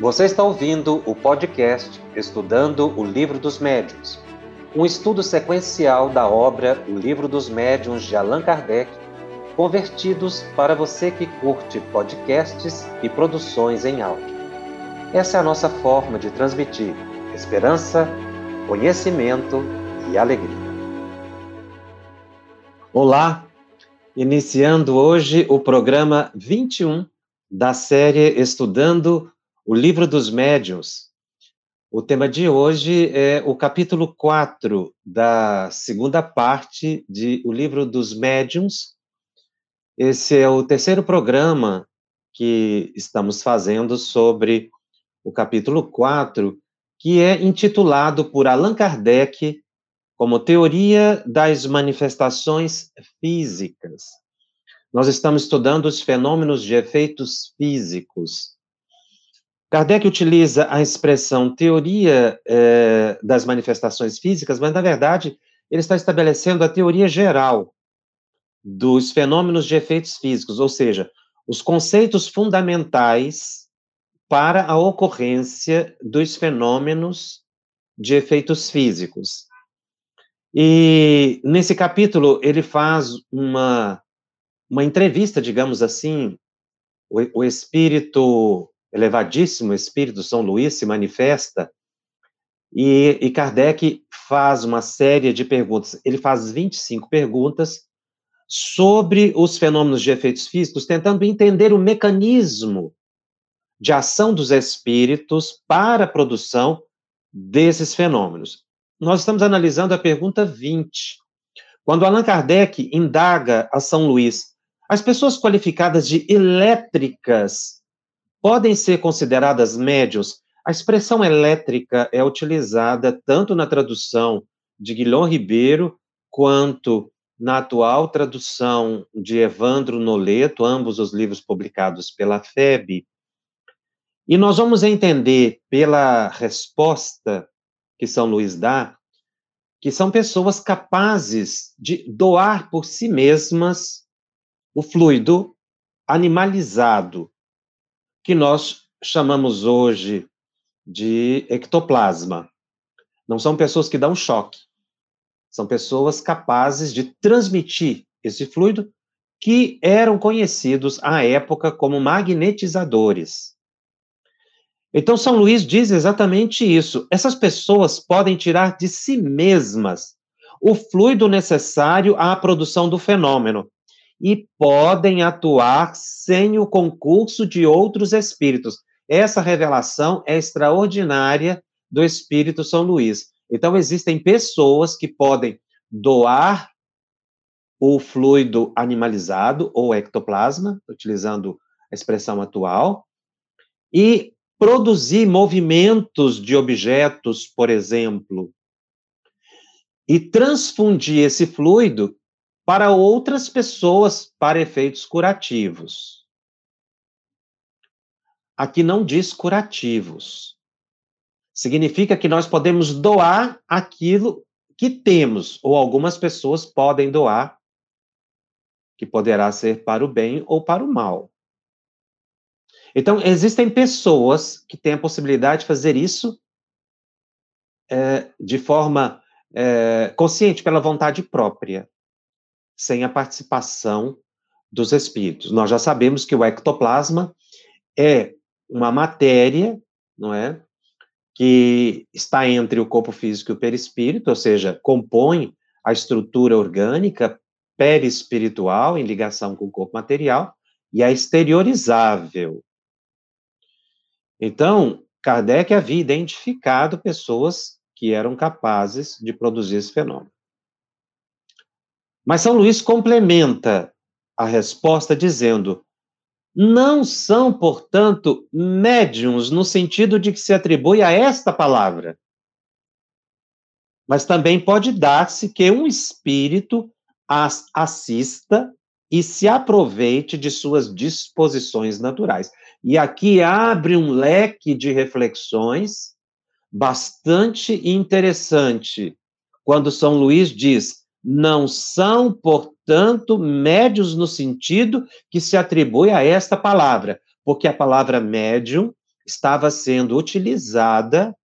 Você está ouvindo o podcast Estudando o Livro dos Médiuns, um estudo sequencial da obra O Livro dos Médiuns de Allan Kardec, convertidos para você que curte podcasts e produções em áudio. Essa é a nossa forma de transmitir esperança, conhecimento e alegria. Olá, iniciando hoje o programa 21 da série Estudando o Livro dos Médiuns. O tema de hoje é o capítulo 4 da segunda parte de O Livro dos Médiuns. Esse é o terceiro programa que estamos fazendo sobre o capítulo 4, que é intitulado por Allan Kardec como Teoria das Manifestações Físicas. Nós estamos estudando os fenômenos de efeitos físicos. Kardec utiliza a expressão teoria é, das manifestações físicas, mas, na verdade, ele está estabelecendo a teoria geral dos fenômenos de efeitos físicos, ou seja, os conceitos fundamentais para a ocorrência dos fenômenos de efeitos físicos. E nesse capítulo ele faz uma, uma entrevista, digamos assim, o, o espírito elevadíssimo espírito São Luís se manifesta e, e Kardec faz uma série de perguntas. Ele faz 25 perguntas sobre os fenômenos de efeitos físicos, tentando entender o mecanismo de ação dos espíritos para a produção desses fenômenos. Nós estamos analisando a pergunta 20. Quando Allan Kardec indaga a São Luís, as pessoas qualificadas de elétricas podem ser consideradas médios. A expressão elétrica é utilizada tanto na tradução de Guilherme Ribeiro quanto na atual tradução de Evandro Noleto, ambos os livros publicados pela FEB. E nós vamos entender pela resposta que São Luís dá, que são pessoas capazes de doar por si mesmas o fluido animalizado que nós chamamos hoje de ectoplasma. Não são pessoas que dão choque, são pessoas capazes de transmitir esse fluido que eram conhecidos à época como magnetizadores. Então, São Luís diz exatamente isso. Essas pessoas podem tirar de si mesmas o fluido necessário à produção do fenômeno e podem atuar sem o concurso de outros espíritos. Essa revelação é extraordinária do Espírito São Luís. Então, existem pessoas que podem doar o fluido animalizado ou ectoplasma, utilizando a expressão atual, e produzir movimentos de objetos, por exemplo, e transfundir esse fluido para outras pessoas para efeitos curativos. Aqui não diz curativos. Significa que nós podemos doar aquilo que temos, ou algumas pessoas podem doar, que poderá ser para o bem ou para o mal. Então, existem pessoas que têm a possibilidade de fazer isso é, de forma é, consciente, pela vontade própria sem a participação dos espíritos. Nós já sabemos que o ectoplasma é uma matéria, não é? Que está entre o corpo físico e o perispírito, ou seja, compõe a estrutura orgânica perispiritual em ligação com o corpo material e é exteriorizável. Então, Kardec havia identificado pessoas que eram capazes de produzir esse fenômeno. Mas São Luís complementa a resposta dizendo: não são, portanto, médiums no sentido de que se atribui a esta palavra. Mas também pode dar-se que um espírito as assista e se aproveite de suas disposições naturais. E aqui abre um leque de reflexões bastante interessante, quando São Luís diz: não são, portanto, médios no sentido que se atribui a esta palavra, porque a palavra médium estava sendo utilizada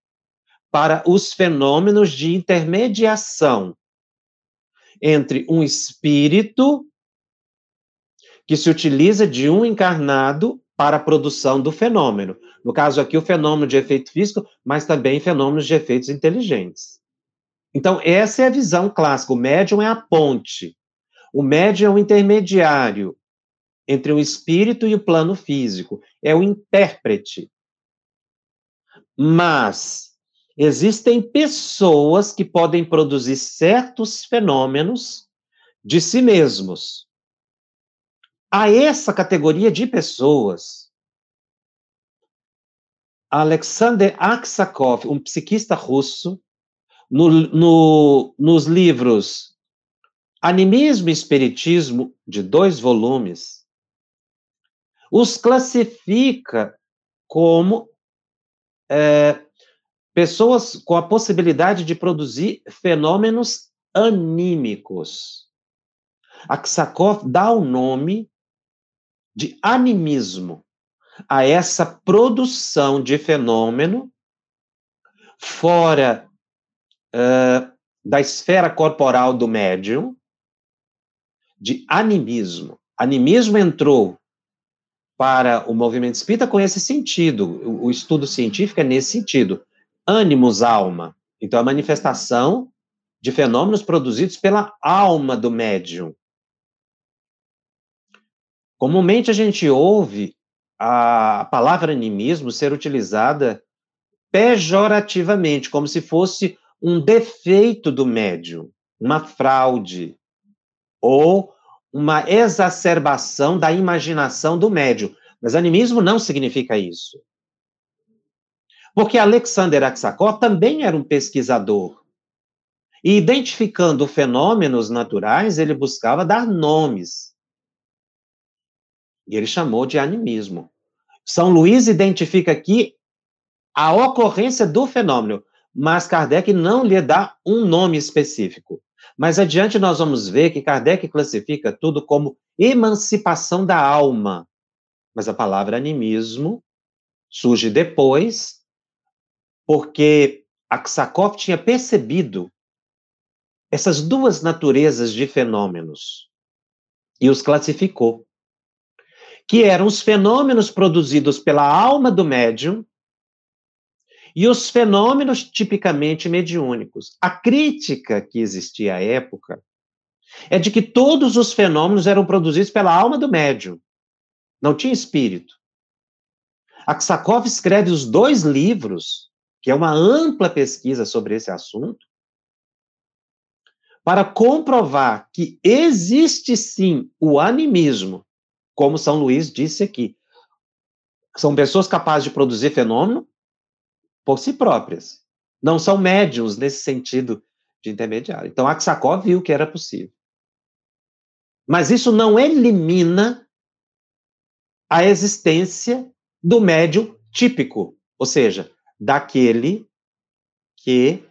para os fenômenos de intermediação entre um espírito que se utiliza de um encarnado para a produção do fenômeno. No caso aqui, o fenômeno de efeito físico, mas também fenômenos de efeitos inteligentes. Então, essa é a visão clássica. O médium é a ponte. O médium é o intermediário entre o espírito e o plano físico. É o intérprete. Mas existem pessoas que podem produzir certos fenômenos de si mesmos. A essa categoria de pessoas, Alexander Aksakov, um psiquista russo, no, no, nos livros Animismo e Espiritismo, de dois volumes, os classifica como é, pessoas com a possibilidade de produzir fenômenos anímicos. Aksakov dá o nome de animismo a essa produção de fenômeno fora uh, da esfera corporal do médium, de animismo. Animismo entrou para o movimento espírita com esse sentido. O, o estudo científico é nesse sentido. Ânimos, alma. Então, a manifestação de fenômenos produzidos pela alma do médium. Comumente a gente ouve a palavra animismo ser utilizada pejorativamente, como se fosse um defeito do médium, uma fraude, ou uma exacerbação da imaginação do médium. Mas animismo não significa isso. Porque Alexander Aksakov também era um pesquisador. E identificando fenômenos naturais, ele buscava dar nomes. E ele chamou de animismo. São Luís identifica aqui a ocorrência do fenômeno, mas Kardec não lhe dá um nome específico. Mais adiante nós vamos ver que Kardec classifica tudo como emancipação da alma. Mas a palavra animismo surge depois, porque Aksakov tinha percebido essas duas naturezas de fenômenos e os classificou. Que eram os fenômenos produzidos pela alma do médium e os fenômenos tipicamente mediúnicos. A crítica que existia à época é de que todos os fenômenos eram produzidos pela alma do médium. Não tinha espírito. Aksakov escreve os dois livros, que é uma ampla pesquisa sobre esse assunto, para comprovar que existe sim o animismo, como São Luís disse aqui. São pessoas capazes de produzir fenômeno por si próprias. Não são médios nesse sentido de intermediário. Então, Aksakov viu que era possível. Mas isso não elimina a existência do médium típico, ou seja, daquele que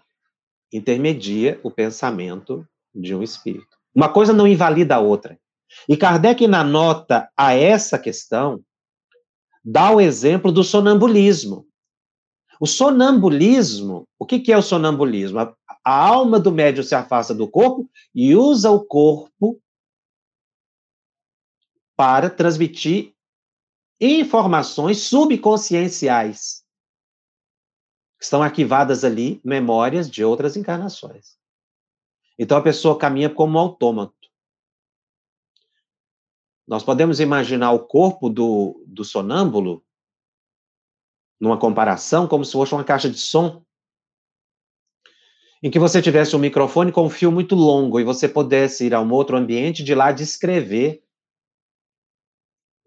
intermedia o pensamento de um espírito. Uma coisa não invalida a outra. E Kardec, na nota a essa questão, dá o exemplo do sonambulismo. O sonambulismo, o que, que é o sonambulismo? A, a alma do médium se afasta do corpo e usa o corpo para transmitir informações subconscienciais. Estão arquivadas ali memórias de outras encarnações. Então a pessoa caminha como um autômato. Nós podemos imaginar o corpo do, do sonâmbulo numa comparação, como se fosse uma caixa de som, em que você tivesse um microfone com um fio muito longo e você pudesse ir a um outro ambiente de lá descrever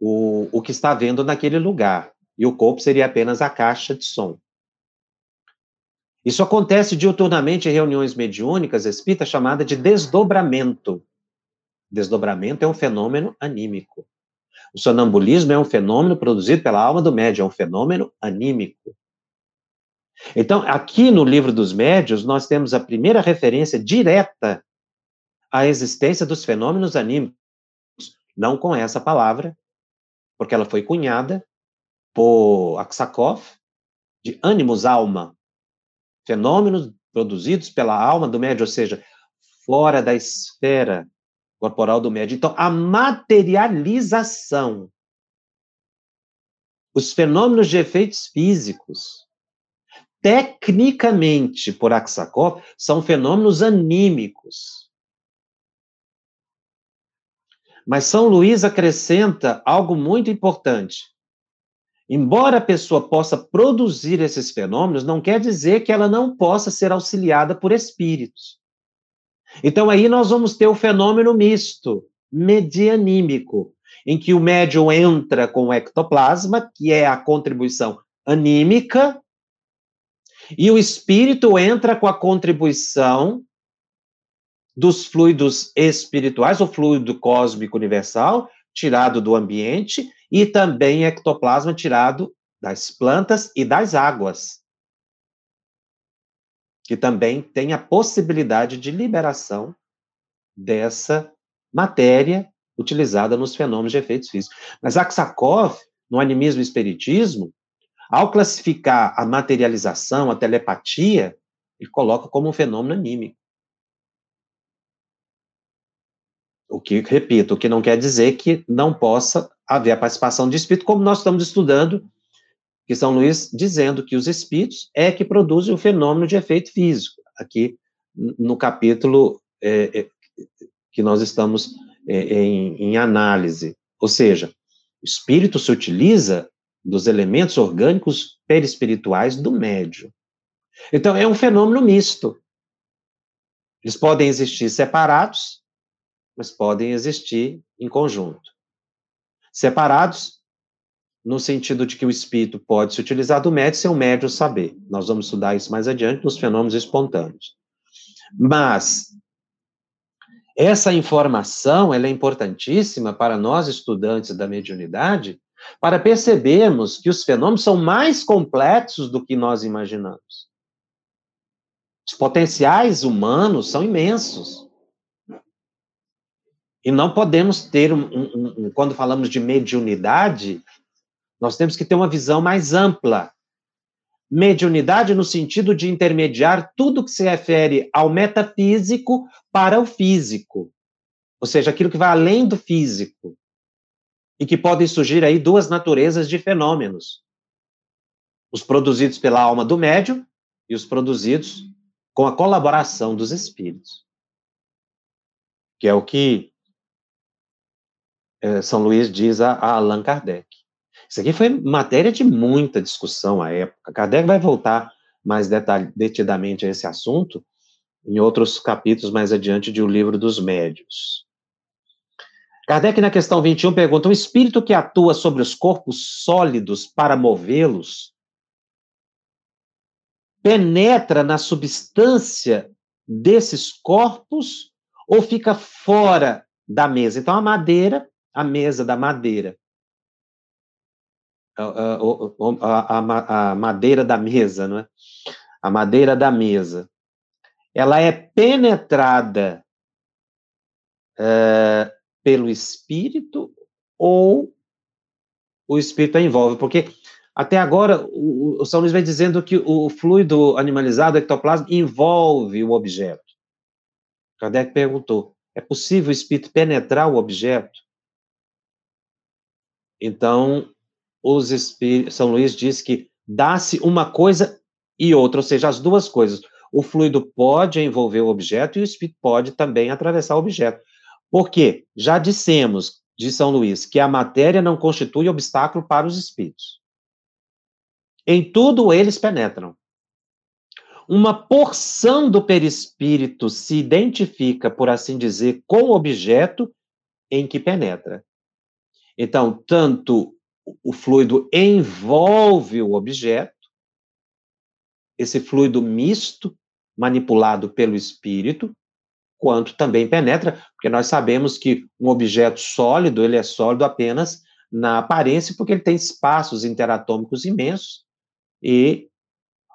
o, o que está vendo naquele lugar. E o corpo seria apenas a caixa de som. Isso acontece diuturnamente em reuniões mediúnicas espírita chamada de desdobramento. Desdobramento é um fenômeno anímico. O sonambulismo é um fenômeno produzido pela alma do médium, é um fenômeno anímico. Então, aqui no livro dos médios, nós temos a primeira referência direta à existência dos fenômenos anímicos, não com essa palavra, porque ela foi cunhada por Aksakov, de ânimos alma, fenômenos produzidos pela alma do médio, ou seja, fora da esfera corporal do médio. Então, a materialização, os fenômenos de efeitos físicos, tecnicamente, por Aksakov, são fenômenos anímicos. Mas São Luís acrescenta algo muito importante. Embora a pessoa possa produzir esses fenômenos, não quer dizer que ela não possa ser auxiliada por espíritos. Então aí nós vamos ter o fenômeno misto, medianímico, em que o médium entra com o ectoplasma, que é a contribuição anímica, e o espírito entra com a contribuição dos fluidos espirituais, o fluido cósmico universal, tirado do ambiente, e também ectoplasma tirado das plantas e das águas, que também tem a possibilidade de liberação dessa matéria utilizada nos fenômenos de efeitos físicos. Mas Aksakov, no animismo e espiritismo, ao classificar a materialização, a telepatia, ele coloca como um fenômeno anímico. O que, repito, o que não quer dizer que não possa haver a participação de espírito, como nós estamos estudando, que São Luís dizendo que os espíritos é que produzem o fenômeno de efeito físico, aqui no capítulo é, é, que nós estamos é, em, em análise. Ou seja, o espírito se utiliza dos elementos orgânicos perispirituais do médio. Então, é um fenômeno misto. Eles podem existir separados, mas podem existir em conjunto. Separados, no sentido de que o espírito pode se utilizar do médio sem o médio saber. Nós vamos estudar isso mais adiante nos fenômenos espontâneos. Mas essa informação ela é importantíssima para nós estudantes da mediunidade, para percebermos que os fenômenos são mais complexos do que nós imaginamos. Os potenciais humanos são imensos. E não podemos ter, um, um, um, quando falamos de mediunidade, nós temos que ter uma visão mais ampla. Mediunidade no sentido de intermediar tudo que se refere ao metafísico para o físico. Ou seja, aquilo que vai além do físico. E que podem surgir aí duas naturezas de fenômenos. Os produzidos pela alma do médium e os produzidos com a colaboração dos espíritos. Que é o que é, São Luís diz a Allan Kardec. Isso aqui foi matéria de muita discussão à época. Kardec vai voltar mais detidamente a esse assunto em outros capítulos mais adiante de O Livro dos Médios. Kardec, na questão 21, pergunta: o espírito que atua sobre os corpos sólidos para movê-los penetra na substância desses corpos ou fica fora da mesa? Então, a madeira a mesa da madeira. A, a, a, a, madeira da mesa, não é? A madeira da mesa. Ela é penetrada é, pelo espírito ou o espírito a envolve? Porque até agora o, o São Luís dizendo que o fluido animalizado, o ectoplasma, envolve o objeto. Kardec perguntou: é possível o espírito penetrar o objeto? Então, os espíritos, São Luís diz que dá-se uma coisa e outra, ou seja, as duas coisas. O fluido pode envolver o objeto e o espírito pode também atravessar o objeto. Porque já dissemos, de São Luís, que a matéria não constitui obstáculo para os espíritos. Em tudo eles penetram. Uma porção do perispírito se identifica, por assim dizer, com o objeto em que penetra. Então, tanto o fluido envolve o objeto, esse fluido misto, manipulado pelo espírito, quanto também penetra, porque nós sabemos que um objeto sólido, ele é sólido apenas na aparência, porque ele tem espaços interatômicos imensos, e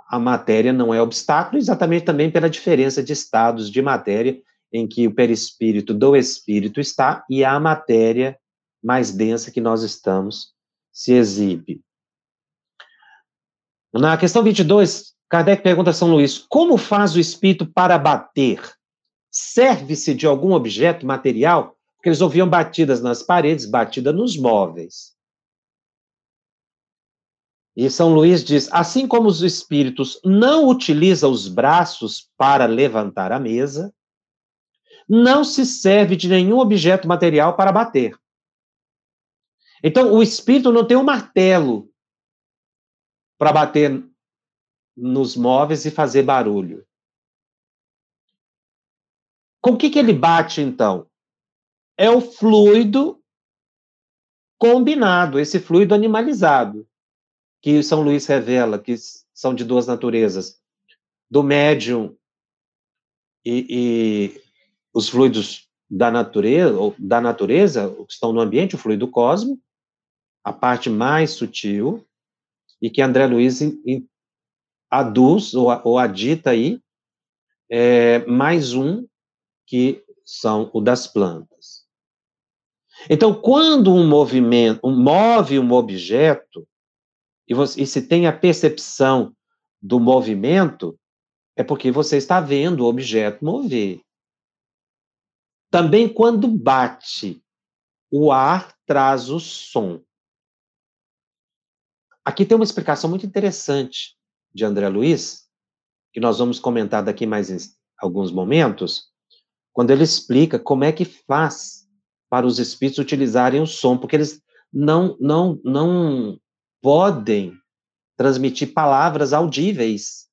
a matéria não é obstáculo, exatamente também pela diferença de estados de matéria em que o perispírito do espírito está e a matéria mais densa que nós estamos se exibe. Na questão 22, Kardec pergunta a São Luís: como faz o espírito para bater? Serve-se de algum objeto material? Porque eles ouviam batidas nas paredes, batida nos móveis. E São Luís diz: assim como os espíritos não utilizam os braços para levantar a mesa, não se serve de nenhum objeto material para bater. Então, o espírito não tem um martelo para bater nos móveis e fazer barulho. Com o que, que ele bate, então? É o fluido combinado, esse fluido animalizado, que São Luís revela que são de duas naturezas, do médium e, e os fluidos da natureza, da natureza, que estão no ambiente, o fluido cósmico, a parte mais sutil, e que André Luiz aduz ou, ou adita aí é, mais um que são o das plantas. Então, quando um movimento um, move um objeto e, você, e se tem a percepção do movimento, é porque você está vendo o objeto mover. Também quando bate, o ar traz o som. Aqui tem uma explicação muito interessante de André Luiz, que nós vamos comentar daqui mais alguns momentos, quando ele explica como é que faz para os espíritos utilizarem o som, porque eles não não não podem transmitir palavras audíveis.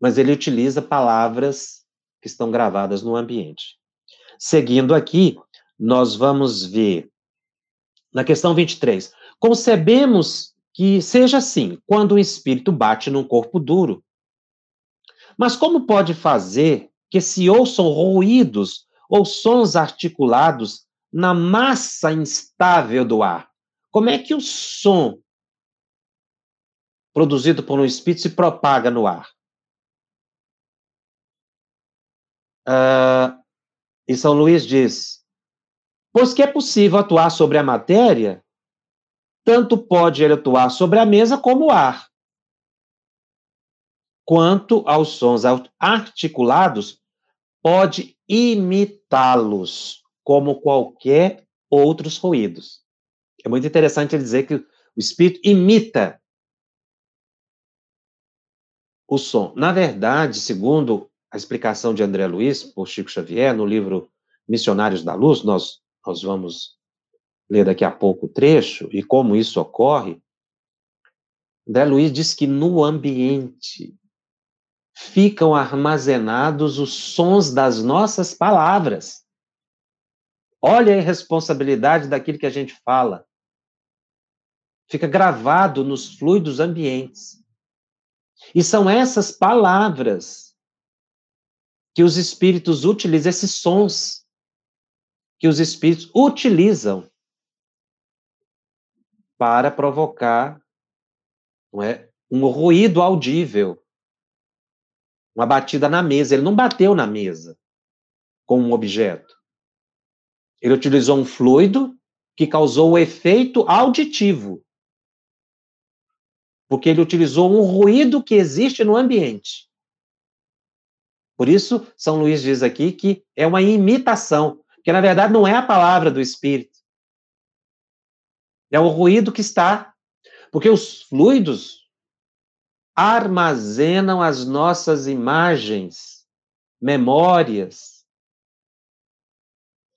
Mas ele utiliza palavras que estão gravadas no ambiente. Seguindo aqui, nós vamos ver na questão 23. Concebemos que seja assim, quando o espírito bate num corpo duro. Mas como pode fazer que se ouçam ruídos ou sons articulados na massa instável do ar? Como é que o som produzido por um espírito se propaga no ar? Uh, e São Luís diz: Pois que é possível atuar sobre a matéria tanto pode ele atuar sobre a mesa como o ar. Quanto aos sons articulados, pode imitá-los como qualquer outros ruídos. É muito interessante ele dizer que o espírito imita o som. Na verdade, segundo a explicação de André Luiz por Chico Xavier, no livro Missionários da Luz, nós, nós vamos ler daqui a pouco o trecho, e como isso ocorre, André Luiz diz que no ambiente ficam armazenados os sons das nossas palavras. Olha a irresponsabilidade daquilo que a gente fala. Fica gravado nos fluidos ambientes. E são essas palavras que os espíritos utilizam, esses sons que os espíritos utilizam para provocar não é, um ruído audível, uma batida na mesa. Ele não bateu na mesa com um objeto. Ele utilizou um fluido que causou o efeito auditivo. Porque ele utilizou um ruído que existe no ambiente. Por isso, São Luís diz aqui que é uma imitação, que na verdade não é a palavra do Espírito. É o ruído que está. Porque os fluidos armazenam as nossas imagens, memórias,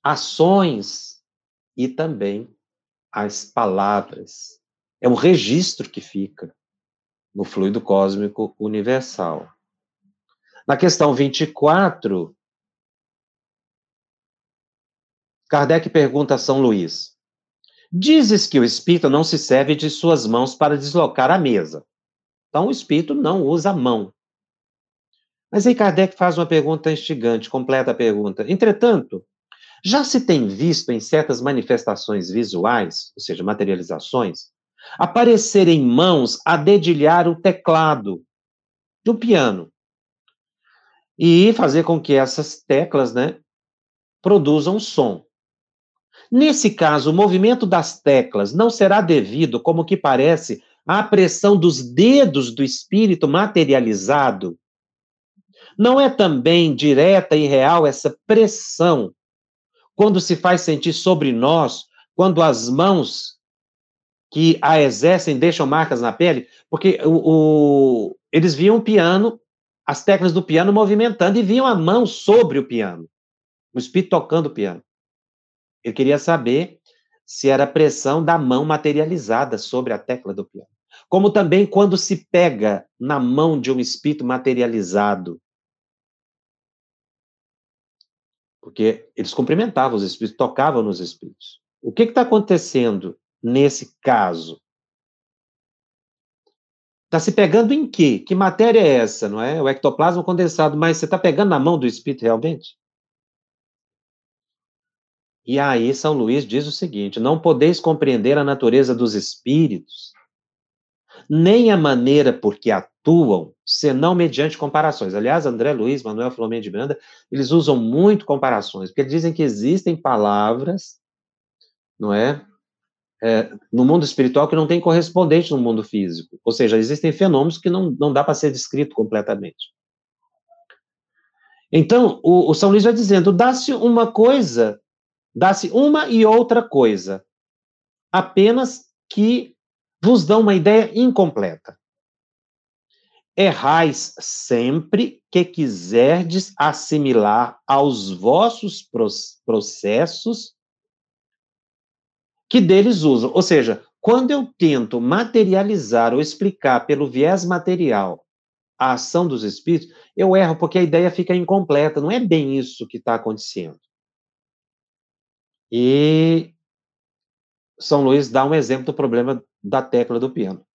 ações e também as palavras. É um registro que fica no fluido cósmico universal. Na questão 24, Kardec pergunta a São Luís: Dizes que o espírito não se serve de suas mãos para deslocar a mesa. Então, o espírito não usa a mão. Mas aí Kardec faz uma pergunta instigante, completa a pergunta. Entretanto, já se tem visto em certas manifestações visuais, ou seja, materializações, aparecerem mãos a dedilhar o teclado do piano e fazer com que essas teclas, né, produzam som. Nesse caso, o movimento das teclas não será devido, como que parece, a pressão dos dedos do espírito materializado, não é também direta e real essa pressão quando se faz sentir sobre nós, quando as mãos que a exercem deixam marcas na pele? Porque o, o, eles viam o piano, as teclas do piano movimentando e viam a mão sobre o piano, o espírito tocando o piano. Ele queria saber se era pressão da mão materializada sobre a tecla do piano. Como também quando se pega na mão de um espírito materializado. Porque eles cumprimentavam os espíritos, tocavam nos espíritos. O que está acontecendo nesse caso? Está se pegando em quê? Que matéria é essa, não é? O ectoplasma condensado, mas você está pegando na mão do espírito realmente? E aí, São Luís diz o seguinte: não podeis compreender a natureza dos espíritos, nem a maneira por que atuam, senão mediante comparações. Aliás, André Luiz, Manuel Filomeno de Miranda, eles usam muito comparações, porque dizem que existem palavras, não é? é no mundo espiritual que não tem correspondente no mundo físico. Ou seja, existem fenômenos que não, não dá para ser descrito completamente. Então, o, o São Luís vai dizendo: dá-se uma coisa Dá-se uma e outra coisa, apenas que vos dão uma ideia incompleta. Errais sempre que quiserdes assimilar aos vossos processos que deles usam. Ou seja, quando eu tento materializar ou explicar pelo viés material a ação dos espíritos, eu erro porque a ideia fica incompleta. Não é bem isso que está acontecendo. E São Luís dá um exemplo do problema da tecla do piano.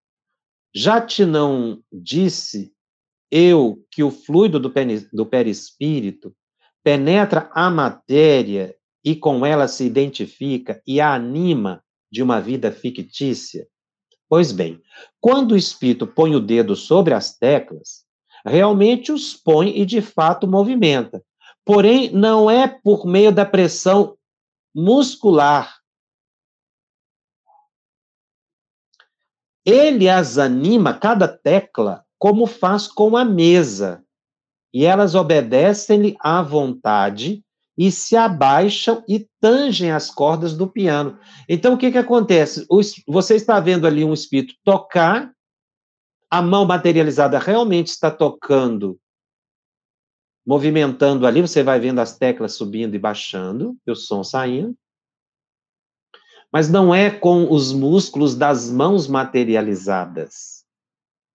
Já te não disse eu que o fluido do, do perispírito penetra a matéria e com ela se identifica e a anima de uma vida fictícia? Pois bem, quando o espírito põe o dedo sobre as teclas, realmente os põe e de fato movimenta. Porém, não é por meio da pressão muscular. Ele as anima, cada tecla, como faz com a mesa. E elas obedecem-lhe à vontade e se abaixam e tangem as cordas do piano. Então, o que, que acontece? Você está vendo ali um espírito tocar, a mão materializada realmente está tocando movimentando ali, você vai vendo as teclas subindo e baixando, e o som saindo. Mas não é com os músculos das mãos materializadas.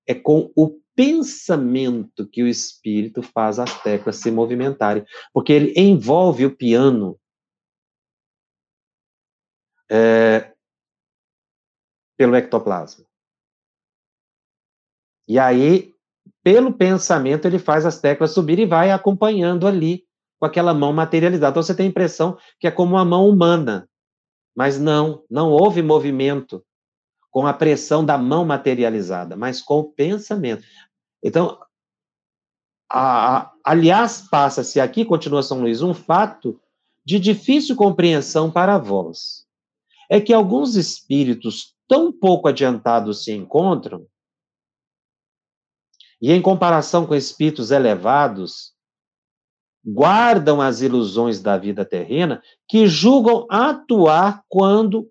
É com o pensamento que o espírito faz as teclas se movimentarem, porque ele envolve o piano é, pelo ectoplasma. E aí pelo pensamento, ele faz as teclas subir e vai acompanhando ali com aquela mão materializada. Então você tem a impressão que é como uma mão humana, mas não, não houve movimento com a pressão da mão materializada, mas com o pensamento. Então, a, a, aliás, passa-se aqui, continua São Luís, um fato de difícil compreensão para vós. É que alguns espíritos tão pouco adiantados se encontram e em comparação com espíritos elevados, guardam as ilusões da vida terrena, que julgam atuar quando,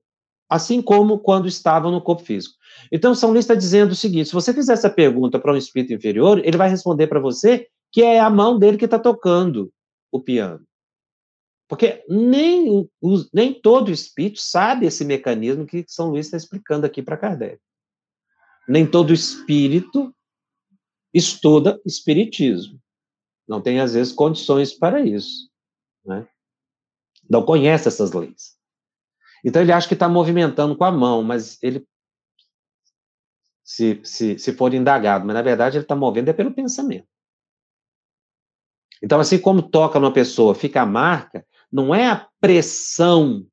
assim como quando estavam no corpo físico. Então, São Luís está dizendo o seguinte: se você fizer essa pergunta para um espírito inferior, ele vai responder para você que é a mão dele que está tocando o piano. Porque nem, nem todo espírito sabe esse mecanismo que São Luís está explicando aqui para Kardec. Nem todo espírito estuda espiritismo. Não tem, às vezes, condições para isso. Né? Não conhece essas leis. Então, ele acha que está movimentando com a mão, mas ele, se, se, se for indagado, mas na verdade ele está movendo é pelo pensamento. Então, assim como toca numa pessoa, fica a marca, não é a pressão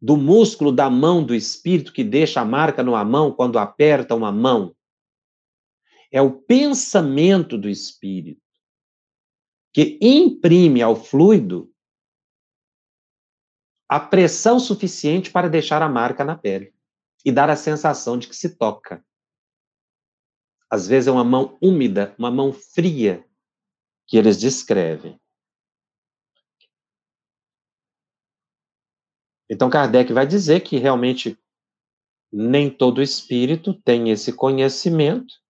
do músculo da mão do espírito que deixa a marca numa mão quando aperta uma mão é o pensamento do espírito que imprime ao fluido a pressão suficiente para deixar a marca na pele. e dar a sensação de que se toca. Às vezes é uma mão úmida, uma mão fria que eles descrevem. Então Kardec vai dizer que realmente nem todo espírito tem esse conhecimento,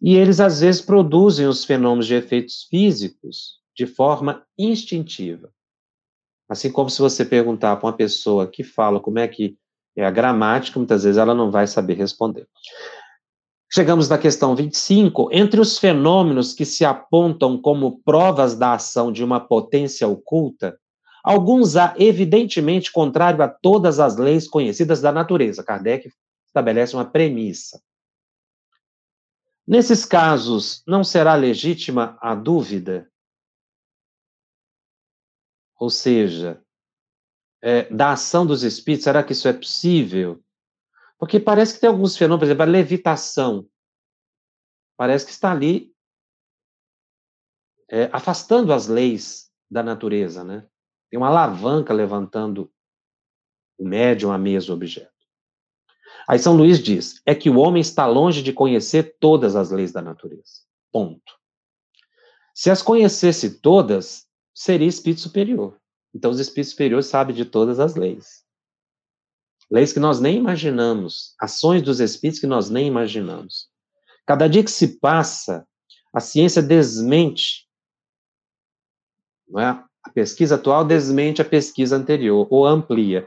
e eles às vezes produzem os fenômenos de efeitos físicos de forma instintiva. Assim como se você perguntar para uma pessoa que fala como é que é a gramática, muitas vezes ela não vai saber responder. Chegamos na questão 25. Entre os fenômenos que se apontam como provas da ação de uma potência oculta, alguns há evidentemente contrário a todas as leis conhecidas da natureza. Kardec estabelece uma premissa. Nesses casos, não será legítima a dúvida? Ou seja, é, da ação dos espíritos, será que isso é possível? Porque parece que tem alguns fenômenos, por exemplo, a levitação. Parece que está ali é, afastando as leis da natureza, né? Tem uma alavanca levantando o médium, a mesa, o objeto. Aí São Luís diz: é que o homem está longe de conhecer todas as leis da natureza. Ponto. Se as conhecesse todas, seria espírito superior. Então, os espíritos superiores sabem de todas as leis. Leis que nós nem imaginamos, ações dos espíritos que nós nem imaginamos. Cada dia que se passa, a ciência desmente, não é? a pesquisa atual desmente a pesquisa anterior, ou amplia.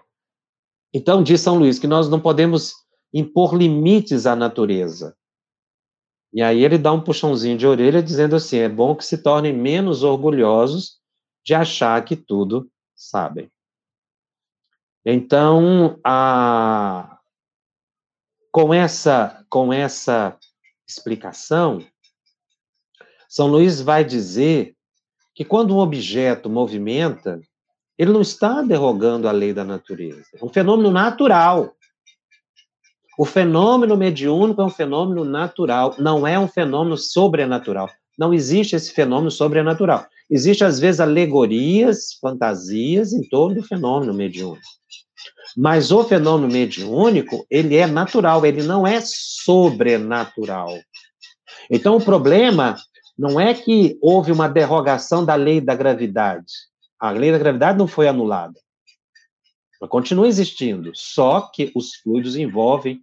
Então, diz São Luís que nós não podemos impor limites à natureza. E aí ele dá um puxãozinho de orelha dizendo assim: é bom que se tornem menos orgulhosos de achar que tudo sabem. Então, a, com essa com essa explicação, São Luís vai dizer que quando um objeto movimenta, ele não está derrogando a lei da natureza. É um fenômeno natural. O fenômeno mediúnico é um fenômeno natural, não é um fenômeno sobrenatural. Não existe esse fenômeno sobrenatural. Existe, às vezes, alegorias, fantasias em torno do fenômeno mediúnico. Mas o fenômeno mediúnico, ele é natural, ele não é sobrenatural. Então, o problema não é que houve uma derrogação da lei da gravidade. A lei da gravidade não foi anulada. Continua existindo, só que os fluidos envolvem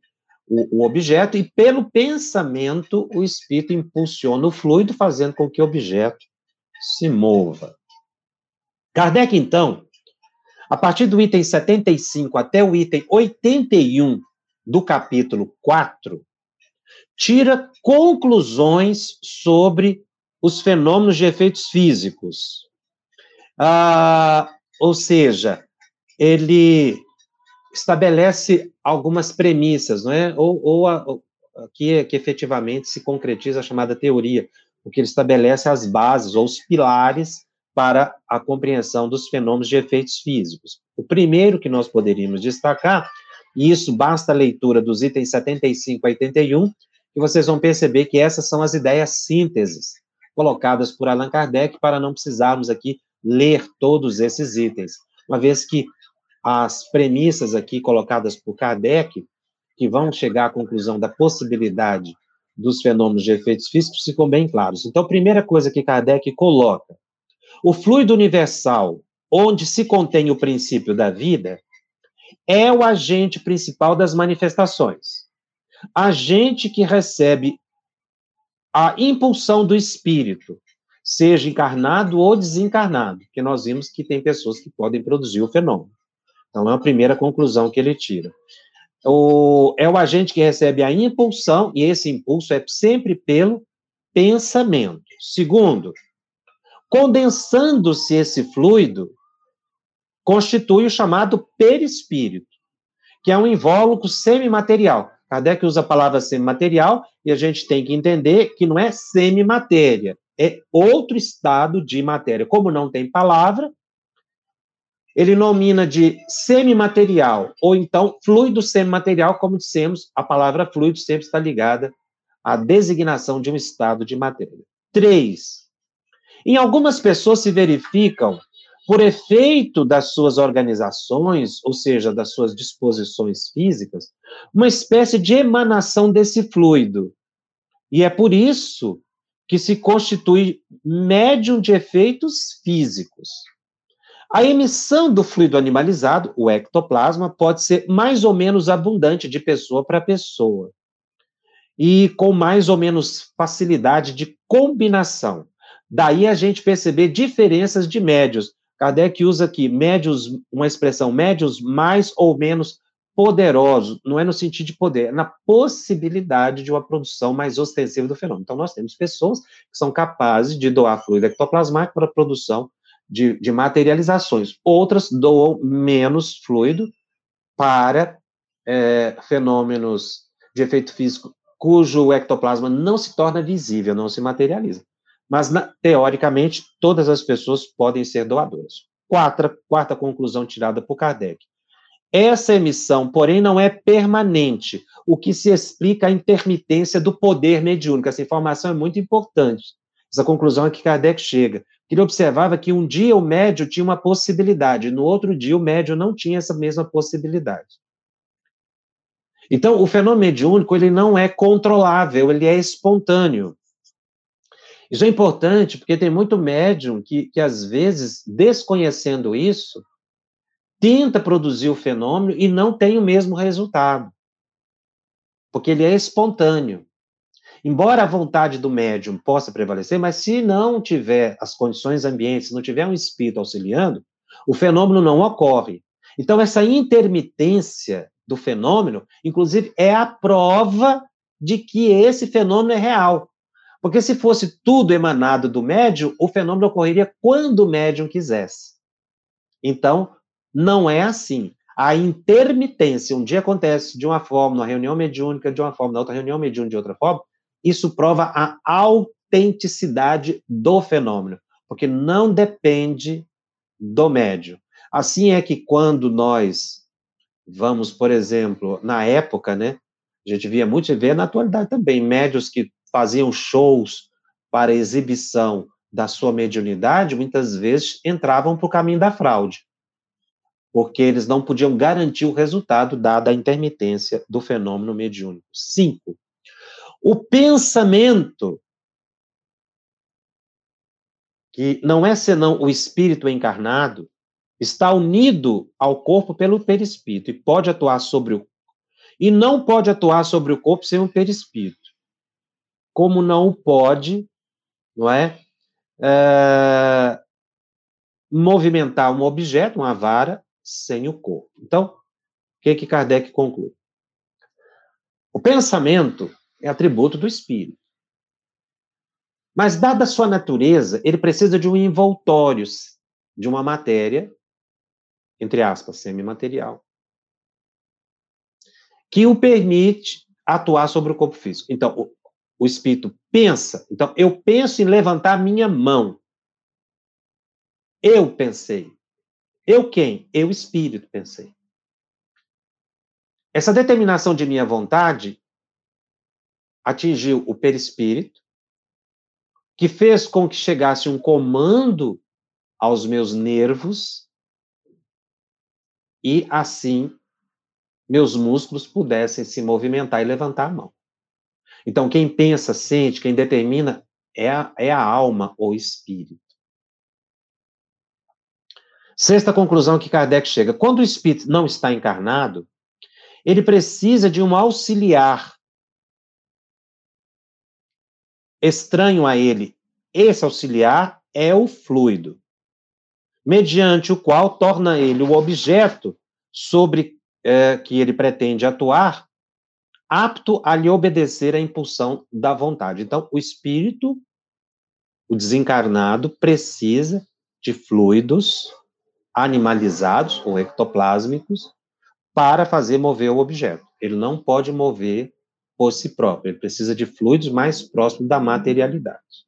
o, o, objeto e, pelo pensamento, o espírito impulsiona o fluido, fazendo com que o objeto se mova. Kardec, então, a partir do item 75 até o item 81 do capítulo 4, tira conclusões sobre os fenômenos de efeitos físicos. Ah, ou seja, ele estabelece algumas premissas, não é? Ou, ou, a, ou que, que efetivamente se concretiza a chamada teoria, porque ele estabelece as bases ou os pilares para a compreensão dos fenômenos de efeitos físicos. O primeiro que nós poderíamos destacar, e isso basta a leitura dos itens 75 a 81, que vocês vão perceber que essas são as ideias sínteses colocadas por Allan Kardec para não precisarmos aqui ler todos esses itens, uma vez que as premissas aqui colocadas por Kardec, que vão chegar à conclusão da possibilidade dos fenômenos de efeitos físicos, ficam bem claros. Então, a primeira coisa que Kardec coloca, o fluido universal, onde se contém o princípio da vida, é o agente principal das manifestações. Agente que recebe a impulsão do espírito, seja encarnado ou desencarnado, porque nós vimos que tem pessoas que podem produzir o fenômeno. Então, é a primeira conclusão que ele tira. O, é o agente que recebe a impulsão, e esse impulso é sempre pelo pensamento. Segundo, condensando-se esse fluido, constitui o chamado perispírito, que é um invólucro semimaterial. Kardec usa a palavra semimaterial e a gente tem que entender que não é semimatéria, é outro estado de matéria. Como não tem palavra, ele nomina de semimaterial, ou então fluido semimaterial, como dissemos, a palavra fluido sempre está ligada à designação de um estado de matéria. Três, em algumas pessoas se verificam por efeito das suas organizações, ou seja, das suas disposições físicas, uma espécie de emanação desse fluido. E é por isso que se constitui médium de efeitos físicos. A emissão do fluido animalizado, o ectoplasma, pode ser mais ou menos abundante de pessoa para pessoa e com mais ou menos facilidade de combinação. Daí a gente perceber diferenças de médios. Kardec usa aqui médios, uma expressão médios mais ou menos poderosos, não é no sentido de poder, é na possibilidade de uma produção mais ostensiva do fenômeno. Então, nós temos pessoas que são capazes de doar fluido ectoplasmático para a produção de, de materializações. Outras doam menos fluido para é, fenômenos de efeito físico cujo ectoplasma não se torna visível, não se materializa. Mas, na, teoricamente, todas as pessoas podem ser doadoras. Quarta, quarta conclusão tirada por Kardec. Essa emissão, porém, não é permanente, o que se explica a intermitência do poder mediúnico. Essa informação é muito importante. Essa conclusão é que Kardec chega. Ele observava que um dia o médio tinha uma possibilidade, no outro dia o médio não tinha essa mesma possibilidade. Então, o fenômeno mediúnico, ele não é controlável, ele é espontâneo. Isso é importante porque tem muito médium que, que às vezes, desconhecendo isso, tenta produzir o fenômeno e não tem o mesmo resultado. Porque ele é espontâneo. Embora a vontade do médium possa prevalecer, mas se não tiver as condições ambientes, se não tiver um espírito auxiliando, o fenômeno não ocorre. Então, essa intermitência do fenômeno, inclusive, é a prova de que esse fenômeno é real. Porque se fosse tudo emanado do médium, o fenômeno ocorreria quando o médium quisesse. Então, não é assim. A intermitência, um dia acontece de uma forma, numa reunião mediúnica de uma forma, na outra reunião mediúnica de outra forma, isso prova a autenticidade do fenômeno, porque não depende do médium. Assim é que quando nós vamos, por exemplo, na época, né, a gente via muito, e vê na atualidade também, médios que faziam shows para exibição da sua mediunidade, muitas vezes entravam para o caminho da fraude, porque eles não podiam garantir o resultado dada a intermitência do fenômeno mediúnico. Cinco, o pensamento, que não é senão o espírito encarnado, está unido ao corpo pelo perispírito e pode atuar sobre o e não pode atuar sobre o corpo sem o perispírito. Como não pode, não é, é movimentar um objeto, uma vara, sem o corpo. Então, o que que Kardec conclui? O pensamento é atributo do espírito. Mas, dada a sua natureza, ele precisa de um envoltório, de uma matéria, entre aspas, semimaterial, que o permite atuar sobre o corpo físico. Então, o, o espírito pensa. Então, eu penso em levantar minha mão. Eu pensei. Eu quem? Eu, espírito, pensei. Essa determinação de minha vontade atingiu o perispírito, que fez com que chegasse um comando aos meus nervos e assim meus músculos pudessem se movimentar e levantar a mão. Então, quem pensa, sente, quem determina é a, é a alma ou espírito. Sexta conclusão que Kardec chega: quando o espírito não está encarnado, ele precisa de um auxiliar estranho a ele. Esse auxiliar é o fluido, mediante o qual torna ele o objeto sobre é, que ele pretende atuar apto a lhe obedecer à impulsão da vontade. Então, o espírito, o desencarnado, precisa de fluidos animalizados ou ectoplásmicos para fazer mover o objeto. Ele não pode mover por si próprio, ele precisa de fluidos mais próximos da materialidade.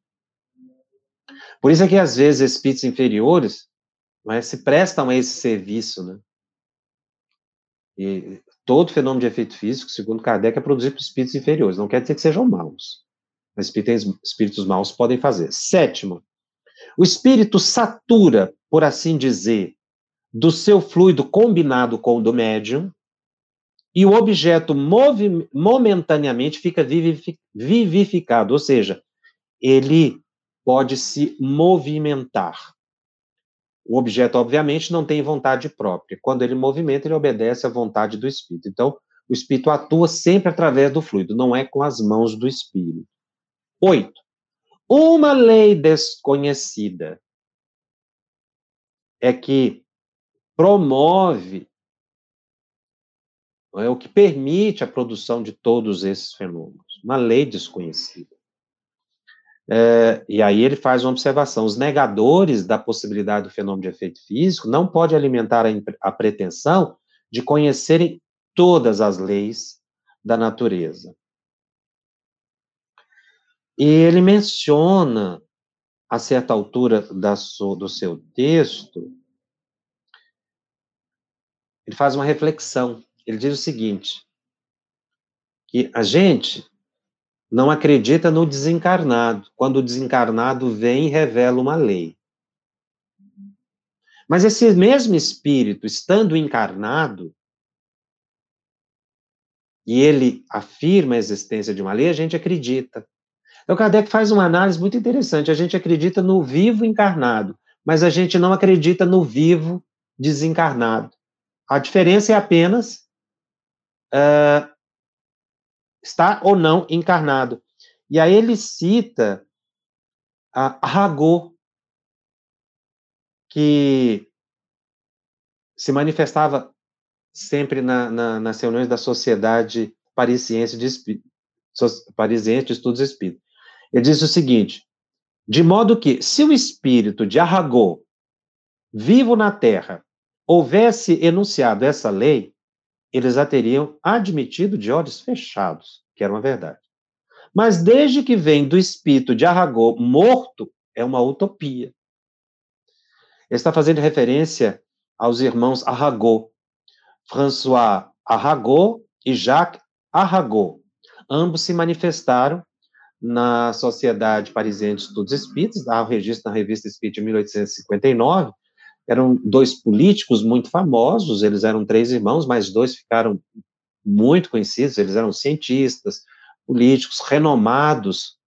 Por isso é que, às vezes, espíritos inferiores mas, né, se prestam a esse serviço, né? E todo fenômeno de efeito físico, segundo Kardec, é produzido por espíritos inferiores. Não quer dizer que sejam maus. Mas espíritos, maus podem fazer. Sétimo, O espírito satura, por assim dizer, do seu fluido combinado com o do médium, e o objeto momentaneamente fica vivificado, ou seja, ele pode se movimentar. O objeto, obviamente, não tem vontade própria. Quando ele movimenta, ele obedece à vontade do espírito. Então, o espírito atua sempre através do fluido, não é com as mãos do espírito. Oito. Uma lei desconhecida é que promove, é o que permite a produção de todos esses fenômenos. Uma lei desconhecida. É, e aí ele faz uma observação: os negadores da possibilidade do fenômeno de efeito físico não podem alimentar a, a pretensão de conhecerem todas as leis da natureza. E ele menciona, a certa altura da, do seu texto, ele faz uma reflexão. Ele diz o seguinte: que a gente não acredita no desencarnado, quando o desencarnado vem e revela uma lei. Mas esse mesmo espírito, estando encarnado, e ele afirma a existência de uma lei, a gente acredita. Então, Kardec faz uma análise muito interessante. A gente acredita no vivo encarnado, mas a gente não acredita no vivo desencarnado. A diferença é apenas uh, está ou não encarnado. E aí ele cita a Ragô, que se manifestava sempre na, na, nas reuniões da Sociedade Parisiense de, Espí Parisiense de Estudos Espíritos. Ele diz o seguinte: de modo que, se o espírito de Arragô, vivo na Terra, houvesse enunciado essa lei, eles a teriam admitido de olhos fechados, que era uma verdade. Mas desde que vem do espírito de Arragô morto, é uma utopia. Ele está fazendo referência aos irmãos Arragô, François Arragô e Jacques Arragô. Ambos se manifestaram na Sociedade Parisiense de Estudos há o registro na Revista Espírita de 1859, eram dois políticos muito famosos, eles eram três irmãos, mas dois ficaram muito conhecidos, eles eram cientistas, políticos renomados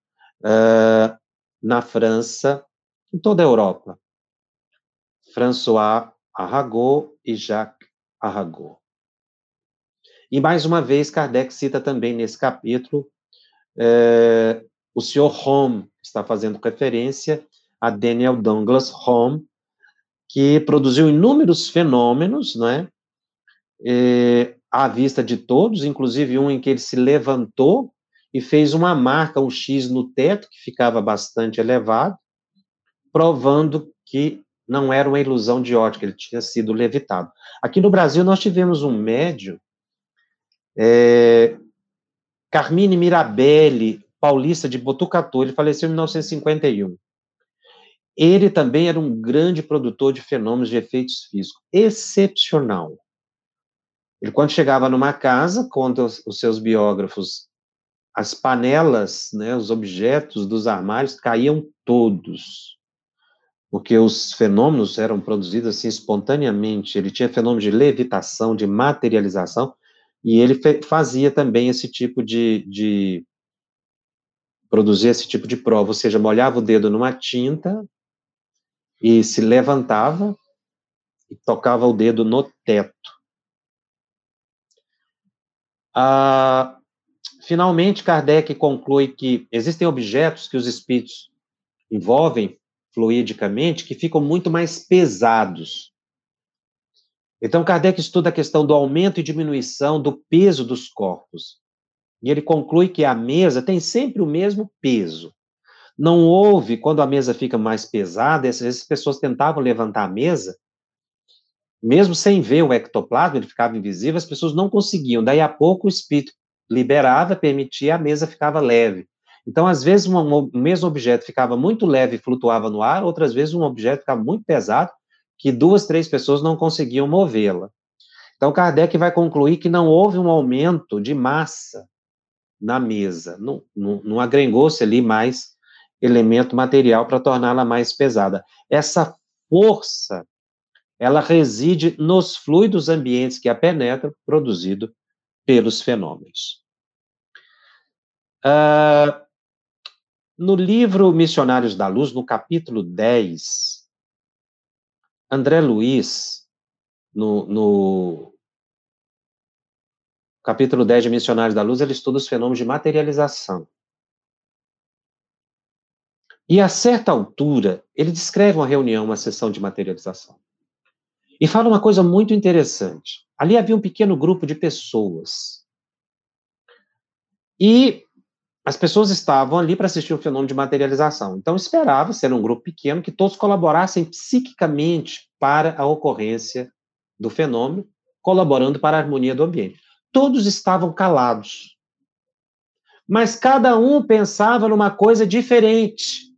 uh, na França, em toda a Europa. François Arago e Jacques Arago. E mais uma vez, Kardec cita também nesse capítulo uh, o Sr. Home, está fazendo referência a Daniel Douglas Home, que produziu inúmeros fenômenos, não é? é? à vista de todos, inclusive um em que ele se levantou e fez uma marca, um X no teto, que ficava bastante elevado, provando que não era uma ilusão de ótica, ele tinha sido levitado. Aqui no Brasil, nós tivemos um médio, é, Carmine Mirabelli, paulista de Botucatu, ele faleceu em 1951. Ele também era um grande produtor de fenômenos de efeitos físicos, excepcional. Ele, quando chegava numa casa, conta os, os seus biógrafos, as panelas, né, os objetos dos armários caíam todos, porque os fenômenos eram produzidos assim espontaneamente. Ele tinha fenômenos de levitação, de materialização, e ele fazia também esse tipo de, de produzir esse tipo de prova, ou seja, molhava o dedo numa tinta e se levantava e tocava o dedo no teto. Ah, finalmente, Kardec conclui que existem objetos que os espíritos envolvem fluidicamente que ficam muito mais pesados. Então, Kardec estuda a questão do aumento e diminuição do peso dos corpos. E ele conclui que a mesa tem sempre o mesmo peso. Não houve, quando a mesa fica mais pesada, essas pessoas tentavam levantar a mesa, mesmo sem ver o ectoplasma, ele ficava invisível, as pessoas não conseguiam. Daí a pouco o espírito liberava, permitia, a mesa ficava leve. Então, às vezes, um, um mesmo objeto ficava muito leve e flutuava no ar, outras vezes um objeto ficava muito pesado, que duas, três pessoas não conseguiam movê-la. Então, Kardec vai concluir que não houve um aumento de massa na mesa, não, não, não agrengou-se ali mais elemento material para torná-la mais pesada. Essa força, ela reside nos fluidos ambientes que a penetram, produzido pelos fenômenos. Uh, no livro Missionários da Luz, no capítulo 10, André Luiz, no, no capítulo 10 de Missionários da Luz, ele estuda os fenômenos de materialização. E a certa altura, ele descreve uma reunião, uma sessão de materialização. E fala uma coisa muito interessante. Ali havia um pequeno grupo de pessoas. E as pessoas estavam ali para assistir o fenômeno de materialização. Então, esperava ser um grupo pequeno que todos colaborassem psiquicamente para a ocorrência do fenômeno, colaborando para a harmonia do ambiente. Todos estavam calados. Mas cada um pensava numa coisa diferente.